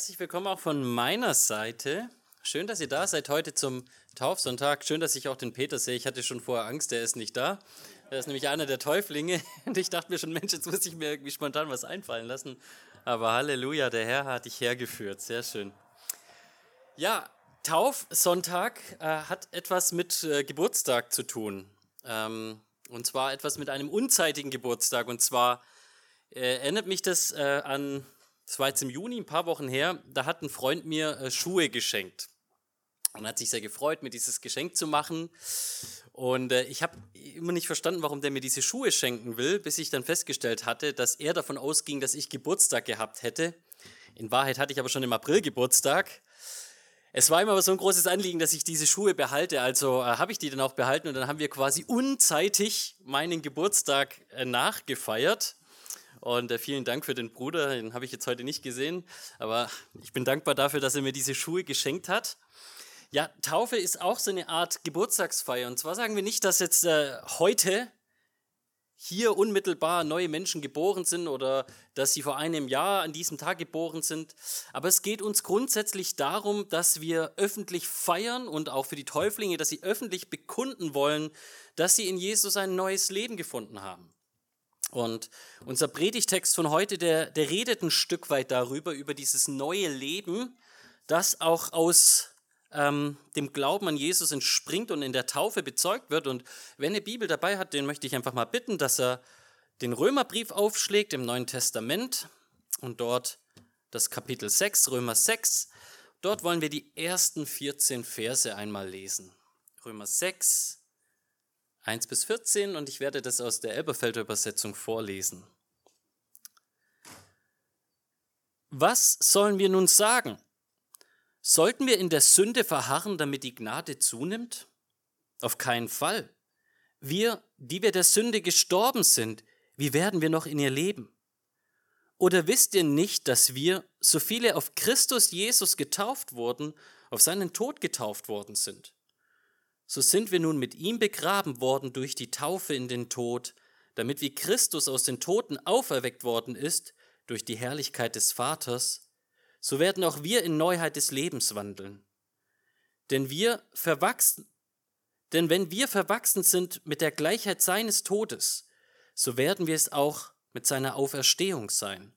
Herzlich willkommen auch von meiner Seite. Schön, dass ihr da seid heute zum Taufsonntag. Schön, dass ich auch den Peter sehe. Ich hatte schon vorher Angst, der ist nicht da. Er ist nämlich einer der Täuflinge. Und ich dachte mir schon, Mensch, jetzt muss ich mir irgendwie spontan was einfallen lassen. Aber Halleluja, der Herr hat dich hergeführt. Sehr schön. Ja, Taufsonntag äh, hat etwas mit äh, Geburtstag zu tun. Ähm, und zwar etwas mit einem unzeitigen Geburtstag. Und zwar äh, erinnert mich das äh, an das war jetzt im Juni, ein paar Wochen her, da hat ein Freund mir äh, Schuhe geschenkt. Und hat sich sehr gefreut, mir dieses Geschenk zu machen. Und äh, ich habe immer nicht verstanden, warum der mir diese Schuhe schenken will, bis ich dann festgestellt hatte, dass er davon ausging, dass ich Geburtstag gehabt hätte. In Wahrheit hatte ich aber schon im April Geburtstag. Es war ihm aber so ein großes Anliegen, dass ich diese Schuhe behalte. Also äh, habe ich die dann auch behalten und dann haben wir quasi unzeitig meinen Geburtstag äh, nachgefeiert. Und äh, vielen Dank für den Bruder, den habe ich jetzt heute nicht gesehen, aber ich bin dankbar dafür, dass er mir diese Schuhe geschenkt hat. Ja, Taufe ist auch so eine Art Geburtstagsfeier. Und zwar sagen wir nicht, dass jetzt äh, heute hier unmittelbar neue Menschen geboren sind oder dass sie vor einem Jahr an diesem Tag geboren sind. Aber es geht uns grundsätzlich darum, dass wir öffentlich feiern und auch für die Täuflinge, dass sie öffentlich bekunden wollen, dass sie in Jesus ein neues Leben gefunden haben. Und unser Predigtext von heute, der, der redet ein Stück weit darüber, über dieses neue Leben, das auch aus ähm, dem Glauben an Jesus entspringt und in der Taufe bezeugt wird. Und wenn eine Bibel dabei hat, den möchte ich einfach mal bitten, dass er den Römerbrief aufschlägt im Neuen Testament und dort das Kapitel 6, Römer 6. Dort wollen wir die ersten 14 Verse einmal lesen. Römer 6, 1 bis 14 und ich werde das aus der Elberfelder Übersetzung vorlesen. Was sollen wir nun sagen? Sollten wir in der Sünde verharren, damit die Gnade zunimmt? Auf keinen Fall. Wir, die wir der Sünde gestorben sind, wie werden wir noch in ihr leben? Oder wisst ihr nicht, dass wir, so viele auf Christus Jesus getauft wurden, auf seinen Tod getauft worden sind? So sind wir nun mit ihm begraben worden durch die Taufe in den Tod, damit wie Christus aus den Toten auferweckt worden ist durch die Herrlichkeit des Vaters, so werden auch wir in Neuheit des Lebens wandeln. Denn wir verwachsen, denn wenn wir verwachsen sind mit der Gleichheit seines Todes, so werden wir es auch mit seiner Auferstehung sein.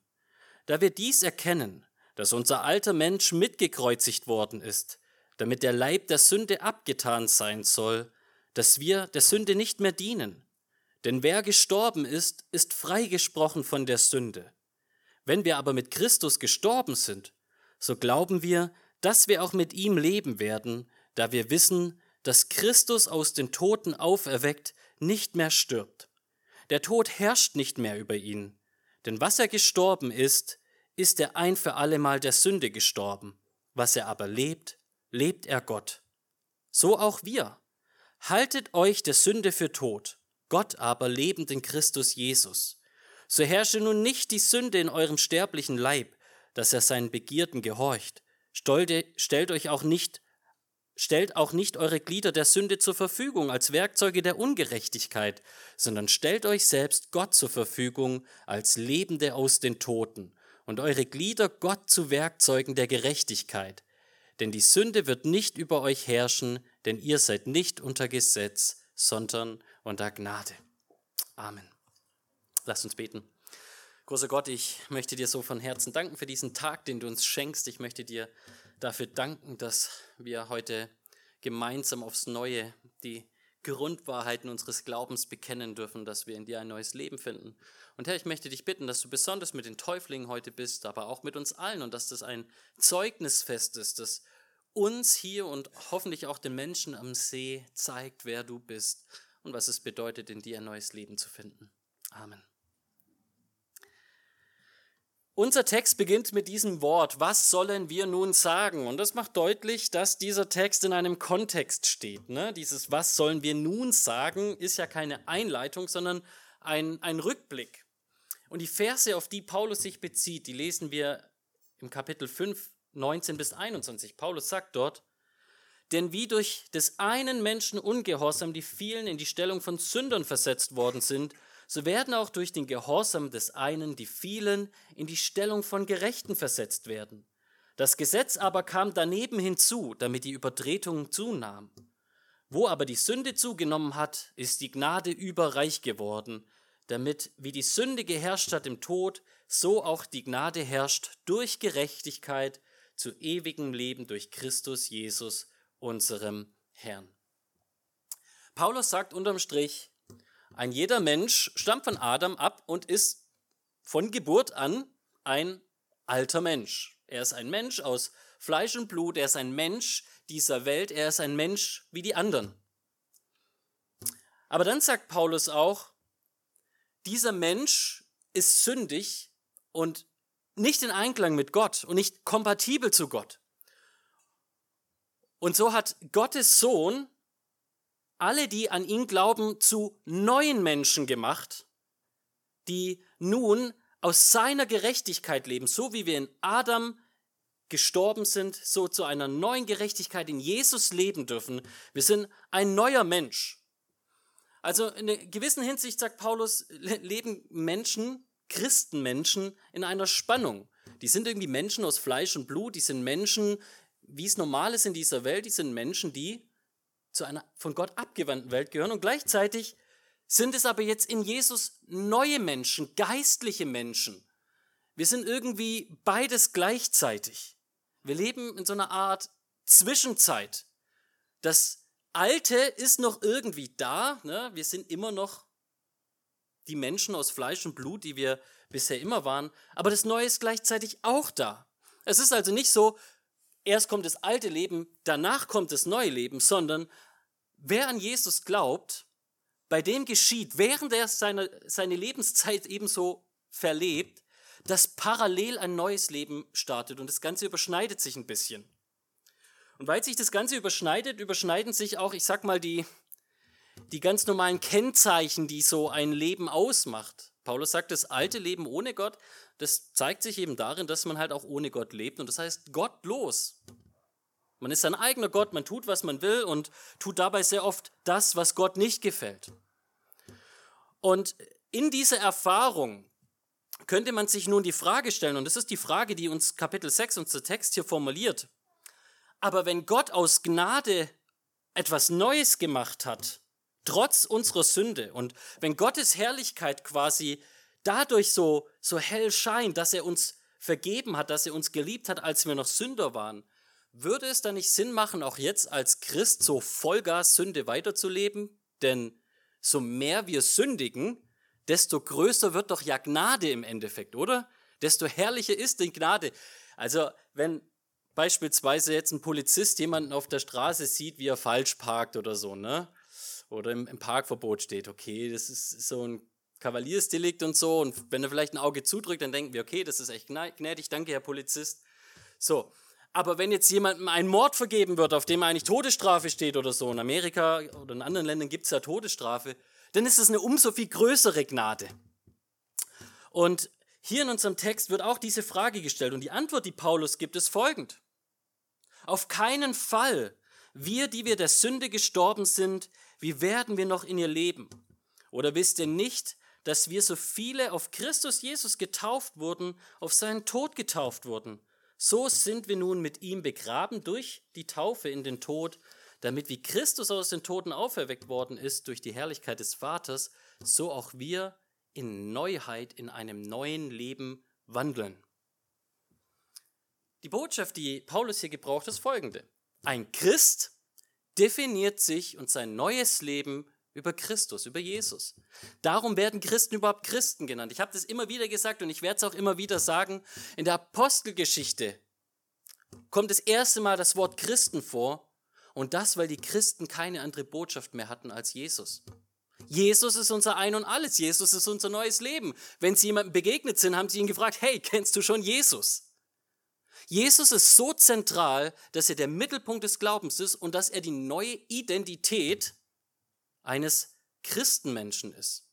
Da wir dies erkennen, dass unser alter Mensch mitgekreuzigt worden ist, damit der Leib der Sünde abgetan sein soll, dass wir der Sünde nicht mehr dienen. Denn wer gestorben ist, ist freigesprochen von der Sünde. Wenn wir aber mit Christus gestorben sind, so glauben wir, dass wir auch mit ihm leben werden, da wir wissen, dass Christus aus den Toten auferweckt nicht mehr stirbt. Der Tod herrscht nicht mehr über ihn, denn was er gestorben ist, ist er ein für allemal der Sünde gestorben. Was er aber lebt, lebt er Gott. So auch wir. Haltet euch der Sünde für tot, Gott aber lebend in Christus Jesus. So herrsche nun nicht die Sünde in eurem sterblichen Leib, dass er seinen Begierden gehorcht. Stellt euch auch nicht, stellt auch nicht eure Glieder der Sünde zur Verfügung als Werkzeuge der Ungerechtigkeit, sondern stellt euch selbst Gott zur Verfügung als Lebende aus den Toten und eure Glieder Gott zu Werkzeugen der Gerechtigkeit. Denn die Sünde wird nicht über euch herrschen, denn ihr seid nicht unter Gesetz, sondern unter Gnade. Amen. Lasst uns beten. Großer Gott, ich möchte dir so von Herzen danken für diesen Tag, den du uns schenkst. Ich möchte dir dafür danken, dass wir heute gemeinsam aufs Neue die Grundwahrheiten unseres Glaubens bekennen dürfen, dass wir in dir ein neues Leben finden. Und Herr, ich möchte dich bitten, dass du besonders mit den Täuflingen heute bist, aber auch mit uns allen und dass das ein Zeugnisfest ist, das uns hier und hoffentlich auch den Menschen am See zeigt, wer du bist und was es bedeutet, in dir ein neues Leben zu finden. Amen. Unser Text beginnt mit diesem Wort, was sollen wir nun sagen? Und das macht deutlich, dass dieser Text in einem Kontext steht. Ne? Dieses was sollen wir nun sagen ist ja keine Einleitung, sondern ein, ein Rückblick. Und die Verse, auf die Paulus sich bezieht, die lesen wir im Kapitel 5, 19 bis 21. Paulus sagt dort, denn wie durch des einen Menschen Ungehorsam die vielen in die Stellung von Sündern versetzt worden sind, so werden auch durch den Gehorsam des einen die vielen in die Stellung von Gerechten versetzt werden. Das Gesetz aber kam daneben hinzu, damit die Übertretung zunahm. Wo aber die Sünde zugenommen hat, ist die Gnade überreich geworden, damit wie die Sünde geherrscht hat im Tod, so auch die Gnade herrscht durch Gerechtigkeit zu ewigem Leben durch Christus Jesus, unserem Herrn. Paulus sagt unterm Strich, ein jeder Mensch stammt von Adam ab und ist von Geburt an ein alter Mensch. Er ist ein Mensch aus Fleisch und Blut, er ist ein Mensch dieser Welt, er ist ein Mensch wie die anderen. Aber dann sagt Paulus auch, dieser Mensch ist sündig und nicht in Einklang mit Gott und nicht kompatibel zu Gott. Und so hat Gottes Sohn alle, die an ihn glauben, zu neuen Menschen gemacht, die nun aus seiner Gerechtigkeit leben, so wie wir in Adam gestorben sind, so zu einer neuen Gerechtigkeit in Jesus leben dürfen. Wir sind ein neuer Mensch. Also in einer gewissen Hinsicht, sagt Paulus, leben Menschen, Christenmenschen, in einer Spannung. Die sind irgendwie Menschen aus Fleisch und Blut, die sind Menschen, wie es normal ist in dieser Welt, die sind Menschen, die zu einer von Gott abgewandten Welt gehören und gleichzeitig sind es aber jetzt in Jesus neue Menschen, geistliche Menschen. Wir sind irgendwie beides gleichzeitig. Wir leben in so einer Art Zwischenzeit. Das Alte ist noch irgendwie da. Ne? Wir sind immer noch die Menschen aus Fleisch und Blut, die wir bisher immer waren. Aber das Neue ist gleichzeitig auch da. Es ist also nicht so, erst kommt das alte Leben, danach kommt das neue Leben, sondern wer an Jesus glaubt, bei dem geschieht, während er seine, seine Lebenszeit ebenso verlebt, dass parallel ein neues Leben startet und das Ganze überschneidet sich ein bisschen. Und weil sich das Ganze überschneidet, überschneiden sich auch, ich sag mal, die, die ganz normalen Kennzeichen, die so ein Leben ausmacht. Paulus sagt, das alte Leben ohne Gott, das zeigt sich eben darin, dass man halt auch ohne Gott lebt und das heißt gottlos. Man ist sein eigener Gott, man tut, was man will und tut dabei sehr oft das, was Gott nicht gefällt. Und in dieser Erfahrung könnte man sich nun die Frage stellen, und das ist die Frage, die uns Kapitel 6, unser Text hier formuliert. Aber wenn Gott aus Gnade etwas Neues gemacht hat, trotz unserer Sünde, und wenn Gottes Herrlichkeit quasi dadurch so, so hell scheint, dass er uns vergeben hat, dass er uns geliebt hat, als wir noch Sünder waren, würde es dann nicht Sinn machen, auch jetzt als Christ so Vollgas Sünde weiterzuleben? Denn so mehr wir sündigen, desto größer wird doch ja Gnade im Endeffekt, oder? Desto herrlicher ist die Gnade. Also wenn beispielsweise jetzt ein Polizist jemanden auf der Straße sieht, wie er falsch parkt oder so, ne? Oder im, im Parkverbot steht, okay, das ist so ein Kavaliersdelikt und so. Und wenn er vielleicht ein Auge zudrückt, dann denken wir, okay, das ist echt gnädig, danke, Herr Polizist. So. Aber wenn jetzt jemandem ein Mord vergeben wird, auf dem eigentlich Todesstrafe steht oder so, in Amerika oder in anderen Ländern gibt es ja Todesstrafe, dann ist es eine umso viel größere Gnade. Und hier in unserem Text wird auch diese Frage gestellt und die Antwort, die Paulus gibt, ist folgend. Auf keinen Fall. Wir, die wir der Sünde gestorben sind, wie werden wir noch in ihr leben? Oder wisst ihr nicht, dass wir so viele auf Christus Jesus getauft wurden, auf seinen Tod getauft wurden? So sind wir nun mit ihm begraben durch die Taufe in den Tod, damit wie Christus aus den Toten auferweckt worden ist durch die Herrlichkeit des Vaters, so auch wir in Neuheit, in einem neuen Leben wandeln. Die Botschaft, die Paulus hier gebraucht, ist folgende. Ein Christ definiert sich und sein neues Leben über Christus, über Jesus. Darum werden Christen überhaupt Christen genannt. Ich habe das immer wieder gesagt und ich werde es auch immer wieder sagen. In der Apostelgeschichte kommt das erste Mal das Wort Christen vor und das, weil die Christen keine andere Botschaft mehr hatten als Jesus. Jesus ist unser Ein und alles. Jesus ist unser neues Leben. Wenn sie jemandem begegnet sind, haben sie ihn gefragt, hey, kennst du schon Jesus? Jesus ist so zentral, dass er der Mittelpunkt des Glaubens ist und dass er die neue Identität eines Christenmenschen ist.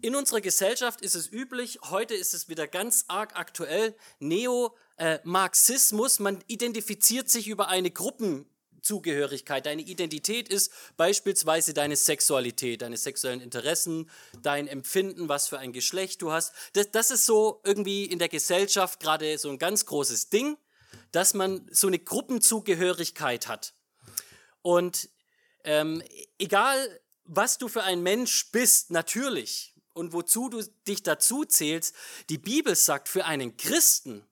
In unserer Gesellschaft ist es üblich, heute ist es wieder ganz arg aktuell, Neo-Marxismus, man identifiziert sich über eine Gruppen, Zugehörigkeit, deine Identität ist beispielsweise deine Sexualität, deine sexuellen Interessen, dein Empfinden, was für ein Geschlecht du hast. Das, das ist so irgendwie in der Gesellschaft gerade so ein ganz großes Ding. dass man so eine Gruppenzugehörigkeit hat. Und ähm, egal, was du für ein Mensch bist, natürlich, und wozu du dich dazu zählst, die Bibel sagt, für einen Christen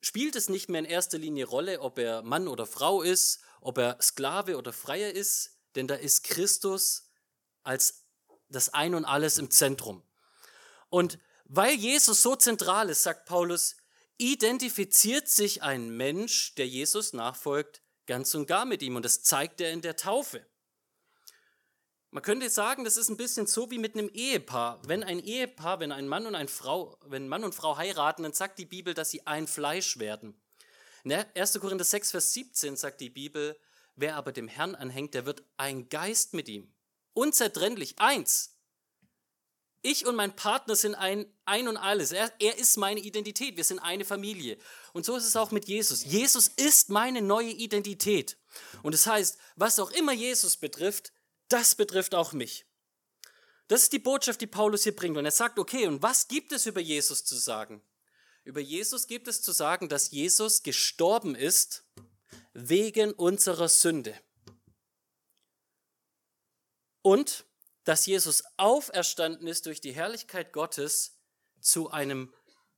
spielt es nicht mehr in erster Linie Rolle, ob er Mann oder Frau ist, ob er Sklave oder Freier ist, denn da ist Christus als das Ein und alles im Zentrum. Und weil Jesus so zentral ist, sagt Paulus, identifiziert sich ein Mensch, der Jesus nachfolgt, ganz und gar mit ihm. Und das zeigt er in der Taufe. Man könnte sagen, das ist ein bisschen so wie mit einem Ehepaar. Wenn ein Ehepaar, wenn ein Mann und eine Frau, wenn Mann und Frau heiraten, dann sagt die Bibel, dass sie ein Fleisch werden. In 1. Korinther 6, Vers 17 sagt die Bibel, wer aber dem Herrn anhängt, der wird ein Geist mit ihm. Unzertrennlich, eins. Ich und mein Partner sind ein, ein und alles. Er, er ist meine Identität. Wir sind eine Familie. Und so ist es auch mit Jesus. Jesus ist meine neue Identität. Und das heißt, was auch immer Jesus betrifft, das betrifft auch mich. Das ist die Botschaft, die Paulus hier bringt. Und er sagt, okay, und was gibt es über Jesus zu sagen? Über Jesus gibt es zu sagen, dass Jesus gestorben ist wegen unserer Sünde. Und dass Jesus auferstanden ist durch die Herrlichkeit Gottes zu einem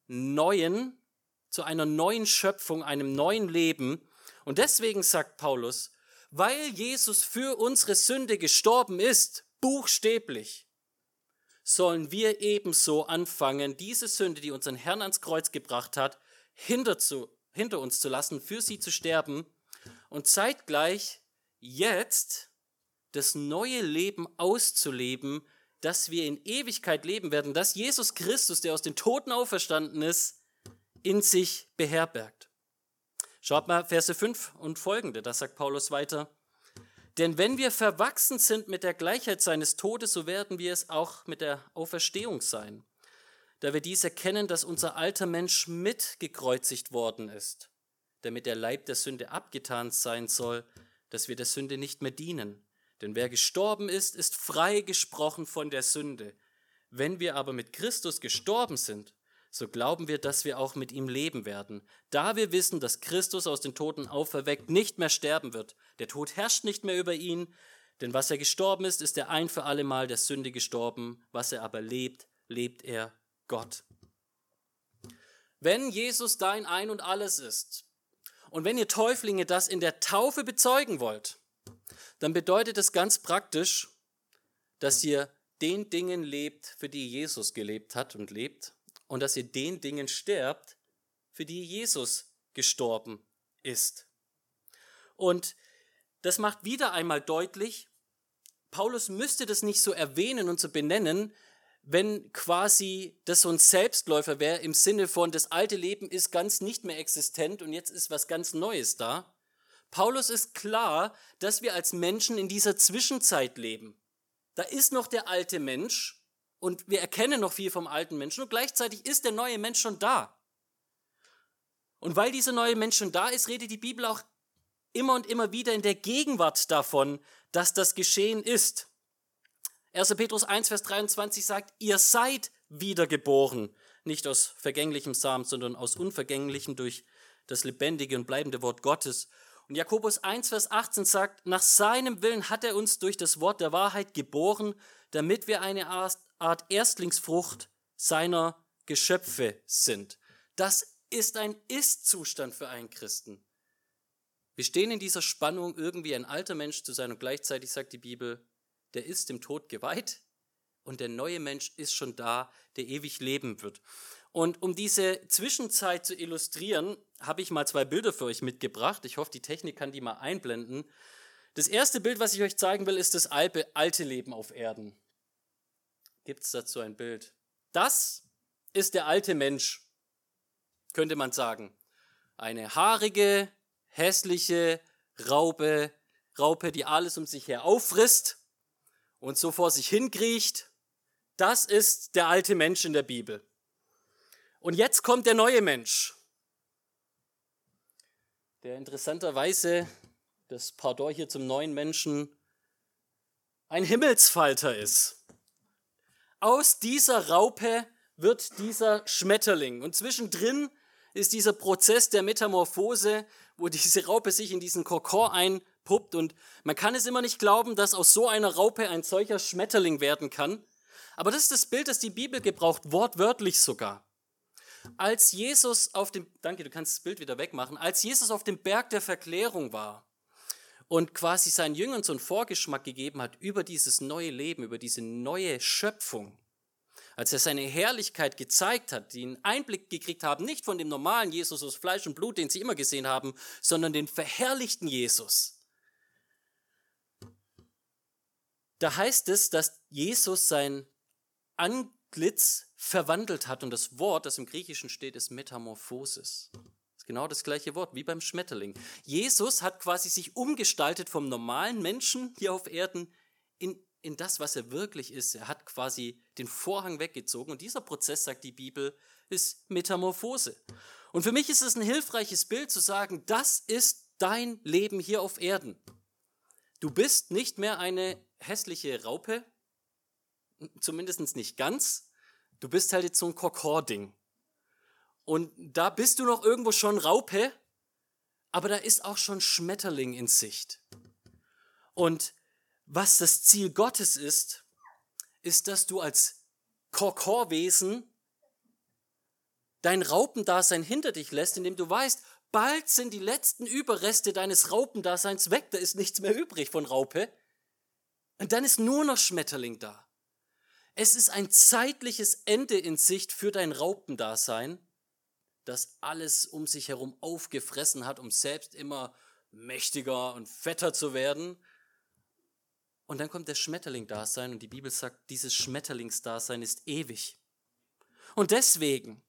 neuen, zu einer neuen Schöpfung, einem neuen Leben. Und deswegen sagt Paulus, weil Jesus für unsere Sünde gestorben ist, buchstäblich, sollen wir ebenso anfangen, diese Sünde, die unseren Herrn ans Kreuz gebracht hat, hinter, zu, hinter uns zu lassen, für sie zu sterben und zeitgleich jetzt das neue Leben auszuleben, dass wir in Ewigkeit leben werden, dass Jesus Christus, der aus den Toten auferstanden ist, in sich beherbergt. Schaut mal Verse 5 und folgende, da sagt Paulus weiter. Denn wenn wir verwachsen sind mit der Gleichheit seines Todes, so werden wir es auch mit der Auferstehung sein. Da wir dies erkennen, dass unser alter Mensch mitgekreuzigt worden ist, damit der Leib der Sünde abgetan sein soll, dass wir der Sünde nicht mehr dienen. Denn wer gestorben ist, ist frei gesprochen von der Sünde. Wenn wir aber mit Christus gestorben sind, so glauben wir, dass wir auch mit ihm leben werden. Da wir wissen, dass Christus aus den Toten auferweckt nicht mehr sterben wird. Der Tod herrscht nicht mehr über ihn, denn was er gestorben ist, ist er ein für allemal der Sünde gestorben. Was er aber lebt, lebt er Gott. Wenn Jesus dein Ein und alles ist, und wenn ihr Täuflinge das in der Taufe bezeugen wollt, dann bedeutet es ganz praktisch, dass ihr den Dingen lebt, für die Jesus gelebt hat und lebt und dass ihr den Dingen sterbt, für die Jesus gestorben ist. Und das macht wieder einmal deutlich, Paulus müsste das nicht so erwähnen und so benennen, wenn quasi das so ein Selbstläufer wäre im Sinne von, das alte Leben ist ganz nicht mehr existent und jetzt ist was ganz Neues da. Paulus ist klar, dass wir als Menschen in dieser Zwischenzeit leben. Da ist noch der alte Mensch und wir erkennen noch viel vom alten Menschen und gleichzeitig ist der neue Mensch schon da. Und weil dieser neue Mensch schon da ist, redet die Bibel auch immer und immer wieder in der Gegenwart davon, dass das geschehen ist. 1. Petrus 1, Vers 23 sagt, ihr seid wiedergeboren, nicht aus vergänglichem Samen, sondern aus unvergänglichem durch das lebendige und bleibende Wort Gottes. Und Jakobus 1, Vers 18 sagt, nach seinem Willen hat er uns durch das Wort der Wahrheit geboren, damit wir eine Art Erstlingsfrucht seiner Geschöpfe sind. Das ist ein Ist-Zustand für einen Christen. Wir stehen in dieser Spannung, irgendwie ein alter Mensch zu sein und gleichzeitig sagt die Bibel, der ist dem Tod geweiht und der neue Mensch ist schon da, der ewig leben wird. Und um diese Zwischenzeit zu illustrieren, habe ich mal zwei Bilder für euch mitgebracht. Ich hoffe, die Technik kann die mal einblenden. Das erste Bild, was ich euch zeigen will, ist das alte Leben auf Erden gibt es dazu ein Bild. Das ist der alte Mensch, könnte man sagen. Eine haarige, hässliche Raupe, Raupe, die alles um sich her auffrisst und so vor sich hinkriecht. Das ist der alte Mensch in der Bibel. Und jetzt kommt der neue Mensch, der interessanterweise, das Pardon hier zum neuen Menschen, ein Himmelsfalter ist. Aus dieser Raupe wird dieser Schmetterling. Und zwischendrin ist dieser Prozess der Metamorphose, wo diese Raupe sich in diesen Kokon einpuppt und man kann es immer nicht glauben, dass aus so einer Raupe ein solcher Schmetterling werden kann. Aber das ist das Bild, das die Bibel gebraucht, wortwörtlich sogar. Als Jesus auf dem, danke, du kannst das Bild wieder wegmachen, als Jesus auf dem Berg der Verklärung war und quasi seinen Jüngern so einen Vorgeschmack gegeben hat über dieses neue Leben, über diese neue Schöpfung, als er seine Herrlichkeit gezeigt hat, die einen Einblick gekriegt haben, nicht von dem normalen Jesus aus Fleisch und Blut, den sie immer gesehen haben, sondern den verherrlichten Jesus. Da heißt es, dass Jesus sein Antlitz verwandelt hat und das Wort, das im Griechischen steht, ist Metamorphosis. Ist genau das gleiche Wort wie beim Schmetterling. Jesus hat quasi sich umgestaltet vom normalen Menschen hier auf Erden in, in das, was er wirklich ist. Er hat quasi den Vorhang weggezogen und dieser Prozess, sagt die Bibel, ist Metamorphose. Und für mich ist es ein hilfreiches Bild zu sagen, das ist dein Leben hier auf Erden. Du bist nicht mehr eine hässliche Raupe, zumindest nicht ganz. Du bist halt jetzt so ein Kokor-Ding. Und da bist du noch irgendwo schon Raupe, aber da ist auch schon Schmetterling in Sicht. Und was das Ziel Gottes ist, ist, dass du als Korkorwesen dein Raupendasein hinter dich lässt, indem du weißt, bald sind die letzten Überreste deines Raupendaseins weg, da ist nichts mehr übrig von Raupe. Und dann ist nur noch Schmetterling da. Es ist ein zeitliches Ende in Sicht für dein Raupendasein, das alles um sich herum aufgefressen hat, um selbst immer mächtiger und fetter zu werden. Und dann kommt der Schmetterling-Dasein und die Bibel sagt, dieses Schmetterlingsdasein ist ewig. Und deswegen,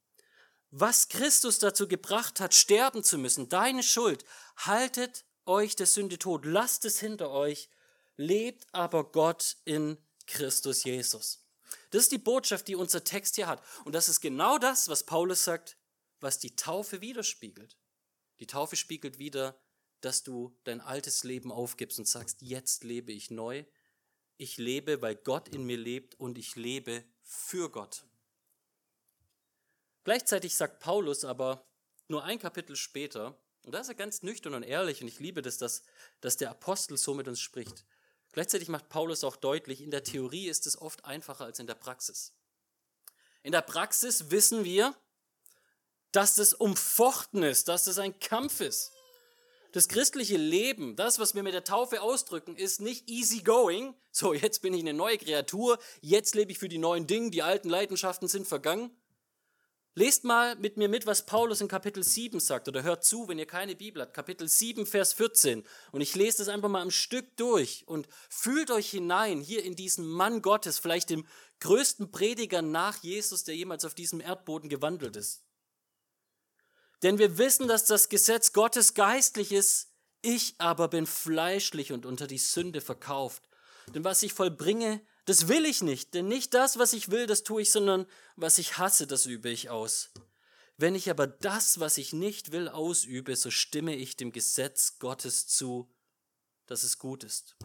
was Christus dazu gebracht hat, sterben zu müssen, deine Schuld, haltet euch der Sünde tot, lasst es hinter euch, lebt aber Gott in Christus Jesus. Das ist die Botschaft, die unser Text hier hat. Und das ist genau das, was Paulus sagt, was die Taufe widerspiegelt. Die Taufe spiegelt wieder, dass du dein altes Leben aufgibst und sagst, jetzt lebe ich neu. Ich lebe, weil Gott in mir lebt und ich lebe für Gott. Gleichzeitig sagt Paulus aber nur ein Kapitel später, und da ist er ganz nüchtern und ehrlich, und ich liebe das, dass, dass der Apostel so mit uns spricht. Gleichzeitig macht Paulus auch deutlich, in der Theorie ist es oft einfacher als in der Praxis. In der Praxis wissen wir, dass das umfochten ist, dass das ein Kampf ist. Das christliche Leben, das, was wir mit der Taufe ausdrücken, ist nicht easy going. So, jetzt bin ich eine neue Kreatur, jetzt lebe ich für die neuen Dinge, die alten Leidenschaften sind vergangen. Lest mal mit mir mit, was Paulus in Kapitel 7 sagt, oder hört zu, wenn ihr keine Bibel habt. Kapitel 7, Vers 14. Und ich lese das einfach mal am Stück durch und fühlt euch hinein hier in diesen Mann Gottes, vielleicht dem größten Prediger nach Jesus, der jemals auf diesem Erdboden gewandelt ist. Denn wir wissen, dass das Gesetz Gottes geistlich ist, ich aber bin fleischlich und unter die Sünde verkauft. Denn was ich vollbringe, das will ich nicht. Denn nicht das, was ich will, das tue ich, sondern was ich hasse, das übe ich aus. Wenn ich aber das, was ich nicht will, ausübe, so stimme ich dem Gesetz Gottes zu, dass es gut ist.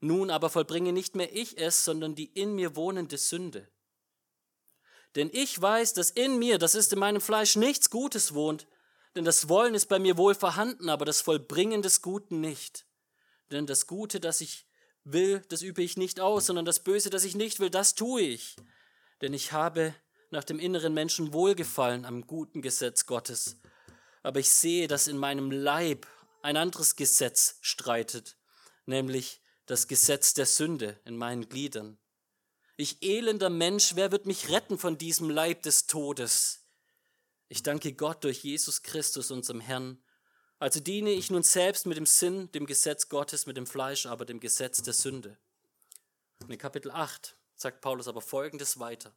Nun aber vollbringe nicht mehr ich es, sondern die in mir wohnende Sünde. Denn ich weiß, dass in mir, das ist in meinem Fleisch, nichts Gutes wohnt. Denn das Wollen ist bei mir wohl vorhanden, aber das Vollbringen des Guten nicht. Denn das Gute, das ich will, das übe ich nicht aus, sondern das Böse, das ich nicht will, das tue ich. Denn ich habe nach dem inneren Menschen Wohlgefallen am guten Gesetz Gottes. Aber ich sehe, dass in meinem Leib ein anderes Gesetz streitet, nämlich das Gesetz der Sünde in meinen Gliedern. Ich elender Mensch, wer wird mich retten von diesem Leib des Todes? Ich danke Gott durch Jesus Christus, unserem Herrn. Also diene ich nun selbst mit dem Sinn, dem Gesetz Gottes, mit dem Fleisch, aber dem Gesetz der Sünde. Und in Kapitel 8 sagt Paulus aber Folgendes weiter.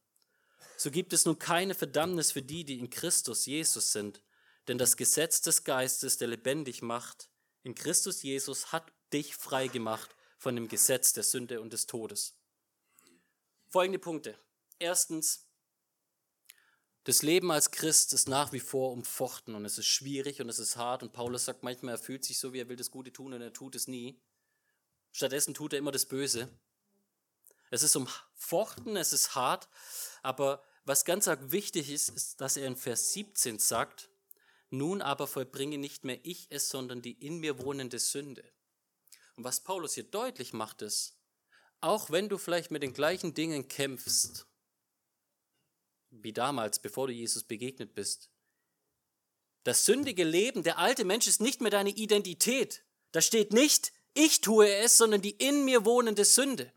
So gibt es nun keine Verdammnis für die, die in Christus Jesus sind, denn das Gesetz des Geistes, der lebendig macht, in Christus Jesus hat dich frei gemacht von dem Gesetz der Sünde und des Todes. Folgende Punkte. Erstens, das Leben als Christ ist nach wie vor umfochten und es ist schwierig und es ist hart und Paulus sagt manchmal, er fühlt sich so, wie er will das Gute tun und er tut es nie. Stattdessen tut er immer das Böse. Es ist umfochten, es ist hart, aber was ganz wichtig ist, ist, dass er in Vers 17 sagt, Nun aber vollbringe nicht mehr ich es, sondern die in mir wohnende Sünde. Und was Paulus hier deutlich macht, ist, auch wenn du vielleicht mit den gleichen Dingen kämpfst, wie damals, bevor du Jesus begegnet bist, das sündige Leben, der alte Mensch ist nicht mehr deine Identität. Da steht nicht, ich tue es, sondern die in mir wohnende Sünde.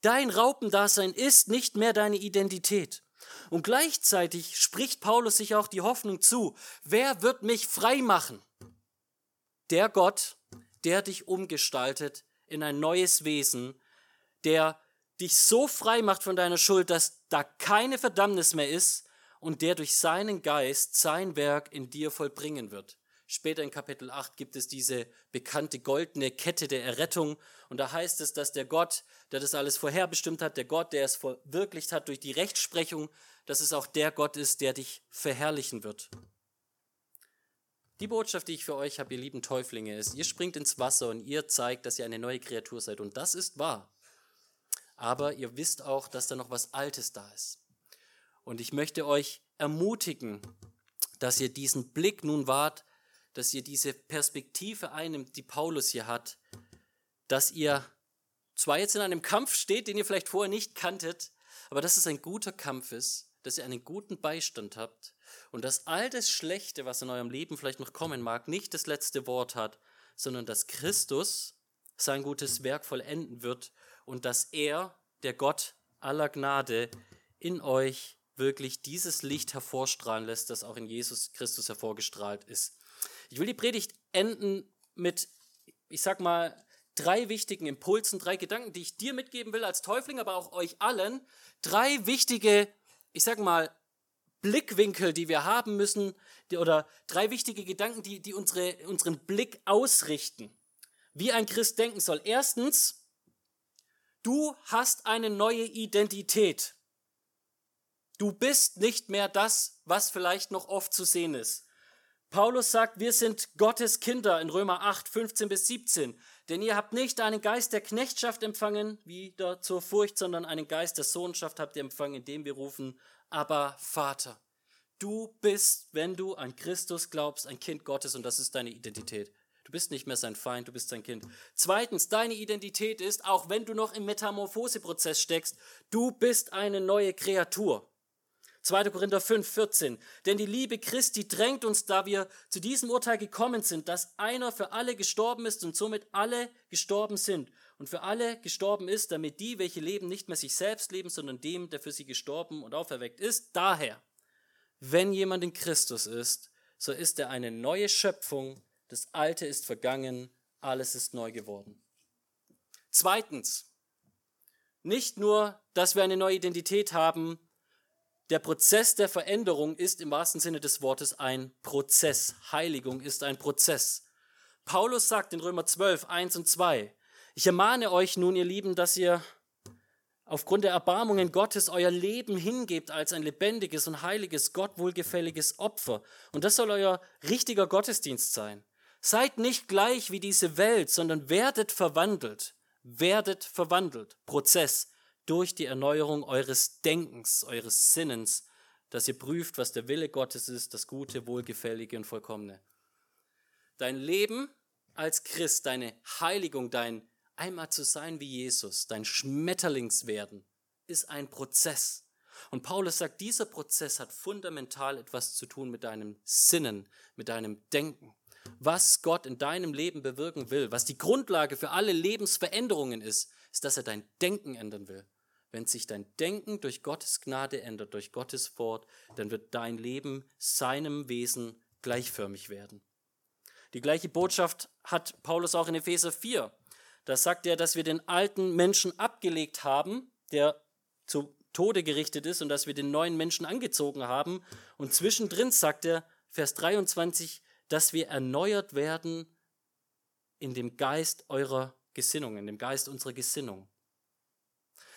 Dein Raupendasein ist nicht mehr deine Identität. Und gleichzeitig spricht Paulus sich auch die Hoffnung zu, wer wird mich frei machen? Der Gott, der dich umgestaltet in ein neues Wesen, der dich so frei macht von deiner Schuld, dass da keine Verdammnis mehr ist und der durch seinen Geist sein Werk in dir vollbringen wird. Später in Kapitel 8 gibt es diese bekannte goldene Kette der Errettung und da heißt es, dass der Gott, der das alles vorherbestimmt hat, der Gott, der es verwirklicht hat durch die Rechtsprechung, dass es auch der Gott ist, der dich verherrlichen wird. Die Botschaft, die ich für euch habe, ihr lieben Täuflinge, ist, ihr springt ins Wasser und ihr zeigt, dass ihr eine neue Kreatur seid. Und das ist wahr. Aber ihr wisst auch, dass da noch was Altes da ist. Und ich möchte euch ermutigen, dass ihr diesen Blick nun wahrt, dass ihr diese Perspektive einnimmt, die Paulus hier hat, dass ihr zwar jetzt in einem Kampf steht, den ihr vielleicht vorher nicht kanntet, aber dass es ein guter Kampf ist, dass ihr einen guten Beistand habt und dass all das Schlechte, was in eurem Leben vielleicht noch kommen mag, nicht das letzte Wort hat, sondern dass Christus sein gutes Werk vollenden wird und dass er, der Gott aller Gnade, in euch wirklich dieses Licht hervorstrahlen lässt, das auch in Jesus Christus hervorgestrahlt ist. Ich will die Predigt enden mit, ich sag mal, drei wichtigen Impulsen, drei Gedanken, die ich dir mitgeben will als Täufling, aber auch euch allen. Drei wichtige, ich sag mal, Blickwinkel, die wir haben müssen, die, oder drei wichtige Gedanken, die, die unsere, unseren Blick ausrichten, wie ein Christ denken soll. Erstens, du hast eine neue Identität. Du bist nicht mehr das, was vielleicht noch oft zu sehen ist. Paulus sagt, wir sind Gottes Kinder in Römer 8, 15 bis 17. Denn ihr habt nicht einen Geist der Knechtschaft empfangen, wieder zur Furcht, sondern einen Geist der Sohnschaft habt ihr empfangen, indem wir rufen, aber Vater. Du bist, wenn du an Christus glaubst, ein Kind Gottes und das ist deine Identität. Bist nicht mehr sein Feind, du bist sein Kind. Zweitens, deine Identität ist, auch wenn du noch im Metamorphoseprozess steckst, du bist eine neue Kreatur. 2. Korinther 5, 14. Denn die Liebe Christi drängt uns, da wir zu diesem Urteil gekommen sind, dass einer für alle gestorben ist und somit alle gestorben sind. Und für alle gestorben ist, damit die, welche leben, nicht mehr sich selbst leben, sondern dem, der für sie gestorben und auferweckt ist. Daher, wenn jemand in Christus ist, so ist er eine neue Schöpfung. Das Alte ist vergangen, alles ist neu geworden. Zweitens, nicht nur, dass wir eine neue Identität haben, der Prozess der Veränderung ist im wahrsten Sinne des Wortes ein Prozess. Heiligung ist ein Prozess. Paulus sagt in Römer 12, 1 und 2, ich ermahne euch nun, ihr Lieben, dass ihr aufgrund der Erbarmungen Gottes euer Leben hingebt als ein lebendiges und heiliges, Gott wohlgefälliges Opfer. Und das soll euer richtiger Gottesdienst sein. Seid nicht gleich wie diese Welt, sondern werdet verwandelt. Werdet verwandelt. Prozess durch die Erneuerung eures Denkens, eures Sinnens, dass ihr prüft, was der Wille Gottes ist, das Gute, Wohlgefällige und Vollkommene. Dein Leben als Christ, deine Heiligung, dein einmal zu sein wie Jesus, dein Schmetterlingswerden, ist ein Prozess. Und Paulus sagt, dieser Prozess hat fundamental etwas zu tun mit deinem Sinnen, mit deinem Denken. Was Gott in deinem Leben bewirken will, was die Grundlage für alle Lebensveränderungen ist, ist, dass er dein Denken ändern will. Wenn sich dein Denken durch Gottes Gnade ändert, durch Gottes Wort, dann wird dein Leben seinem Wesen gleichförmig werden. Die gleiche Botschaft hat Paulus auch in Epheser 4. Da sagt er, dass wir den alten Menschen abgelegt haben, der zu Tode gerichtet ist und dass wir den neuen Menschen angezogen haben. Und zwischendrin sagt er, Vers 23, dass wir erneuert werden in dem Geist eurer Gesinnung, in dem Geist unserer Gesinnung.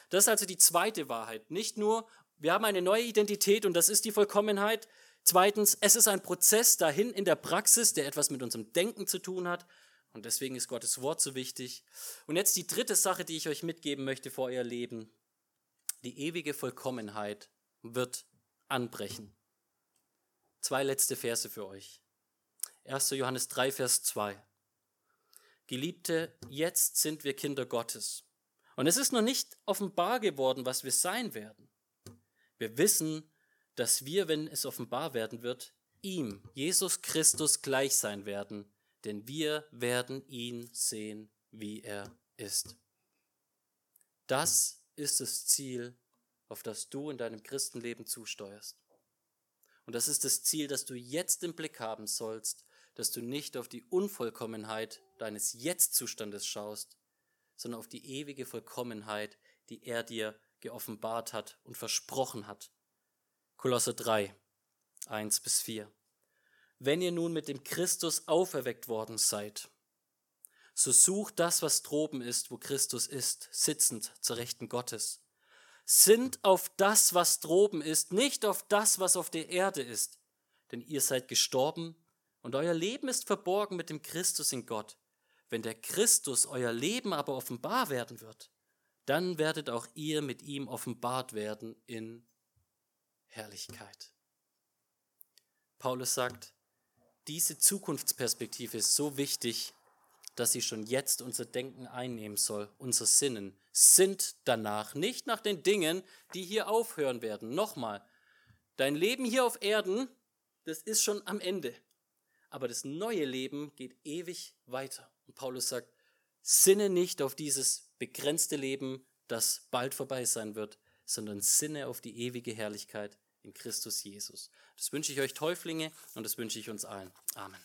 Das ist also die zweite Wahrheit. Nicht nur, wir haben eine neue Identität und das ist die Vollkommenheit. Zweitens, es ist ein Prozess dahin in der Praxis, der etwas mit unserem Denken zu tun hat. Und deswegen ist Gottes Wort so wichtig. Und jetzt die dritte Sache, die ich euch mitgeben möchte vor euer Leben. Die ewige Vollkommenheit wird anbrechen. zwei letzte Verse für euch. 1. Johannes 3, Vers 2. Geliebte, jetzt sind wir Kinder Gottes. Und es ist noch nicht offenbar geworden, was wir sein werden. Wir wissen, dass wir, wenn es offenbar werden wird, ihm, Jesus Christus, gleich sein werden, denn wir werden ihn sehen, wie er ist. Das ist das Ziel, auf das du in deinem Christenleben zusteuerst. Und das ist das Ziel, das du jetzt im Blick haben sollst, dass du nicht auf die Unvollkommenheit deines Jetzt-Zustandes schaust, sondern auf die ewige Vollkommenheit, die er dir geoffenbart hat und versprochen hat. Kolosse 3, 1 bis 4. Wenn ihr nun mit dem Christus auferweckt worden seid, so sucht das, was droben ist, wo Christus ist, sitzend zur Rechten Gottes. Sind auf das, was droben ist, nicht auf das, was auf der Erde ist. Denn ihr seid gestorben und euer Leben ist verborgen mit dem Christus in Gott. Wenn der Christus euer Leben aber offenbar werden wird, dann werdet auch ihr mit ihm offenbart werden in Herrlichkeit. Paulus sagt, diese Zukunftsperspektive ist so wichtig, dass sie schon jetzt unser Denken einnehmen soll, unser Sinnen, sind danach, nicht nach den Dingen, die hier aufhören werden. Nochmal, dein Leben hier auf Erden, das ist schon am Ende. Aber das neue Leben geht ewig weiter. Und Paulus sagt, sinne nicht auf dieses begrenzte Leben, das bald vorbei sein wird, sondern sinne auf die ewige Herrlichkeit in Christus Jesus. Das wünsche ich euch Täuflinge und das wünsche ich uns allen. Amen.